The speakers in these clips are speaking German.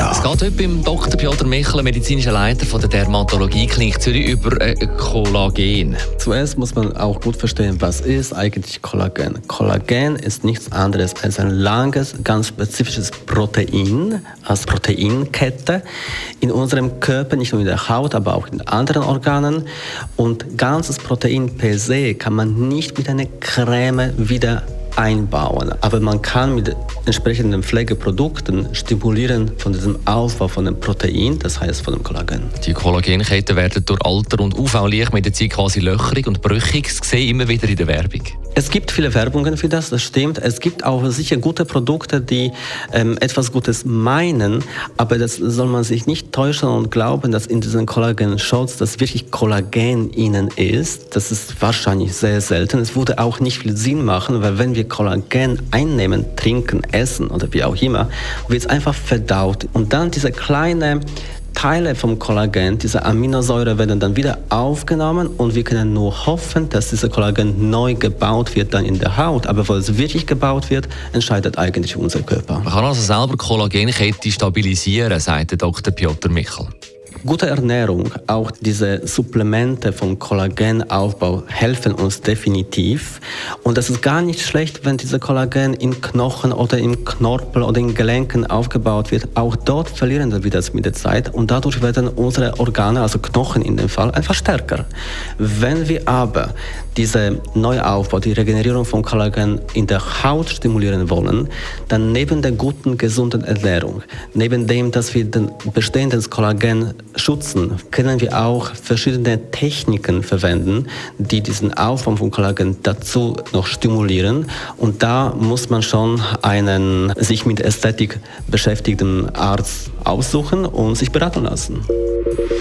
Es geht heute beim Dr. Piotr Michel, medizinischer Leiter von der Dermatologie Klinik Zürich, über äh, Kollagen. Zuerst muss man auch gut verstehen, was ist eigentlich Kollagen. Kollagen ist nichts anderes als ein langes, ganz spezifisches Protein als Proteinkette in unserem Körper, nicht nur in der Haut, aber auch in anderen Organen. Und ganzes Protein per se kann man nicht mit einer Creme wieder einbauen. Aber man kann mit entsprechenden Pflegeprodukten stimulieren von diesem Aufbau von dem Protein, das heißt von dem Kollagen. Die Kollagenketten werden durch Alter und UV-Licht mit der Zeit quasi löchrig und brüchig. Das sehe immer wieder in der Werbung. Es gibt viele Werbungen für das, das stimmt. Es gibt auch sicher gute Produkte, die ähm, etwas Gutes meinen, aber das soll man sich nicht täuschen und glauben, dass in diesen Kollagen-Shots das wirklich Kollagen innen ist. Das ist wahrscheinlich sehr selten. Es würde auch nicht viel Sinn machen, weil wenn wir Kollagen einnehmen, trinken, essen oder wie auch immer, wird es einfach verdaut. Und dann diese kleine Teile vom Kollagen, diese Aminosäure werden dann wieder aufgenommen und wir können nur hoffen, dass dieser Kollagen neu gebaut wird dann in der Haut. Aber wo es wirklich gebaut wird, entscheidet eigentlich unser Körper. Man kann also selber Kollagenkette stabilisieren, sagt Dr. Piotr Michel. Gute Ernährung, auch diese Supplemente vom Kollagenaufbau helfen uns definitiv. Und das ist gar nicht schlecht, wenn dieser Kollagen in Knochen oder im Knorpel oder in Gelenken aufgebaut wird. Auch dort verlieren wir das mit der Zeit und dadurch werden unsere Organe, also Knochen in dem Fall, einfach stärker. Wenn wir aber diese Neuaufbau, die Regenerierung von Kollagen in der Haut stimulieren wollen, dann neben der guten, gesunden Ernährung, neben dem, dass wir den bestehenden Kollagen schützen, können wir auch verschiedene Techniken verwenden, die diesen Aufbau von Kollagen dazu noch stimulieren. Und da muss man schon einen sich mit Ästhetik beschäftigten Arzt aussuchen und sich beraten lassen.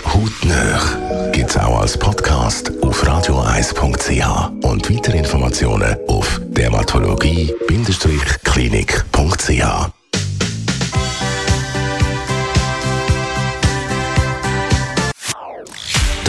Hautnöch gibt es auch als Podcast auf radioeis.ch und weitere Informationen auf dermatologie-klinik.ch.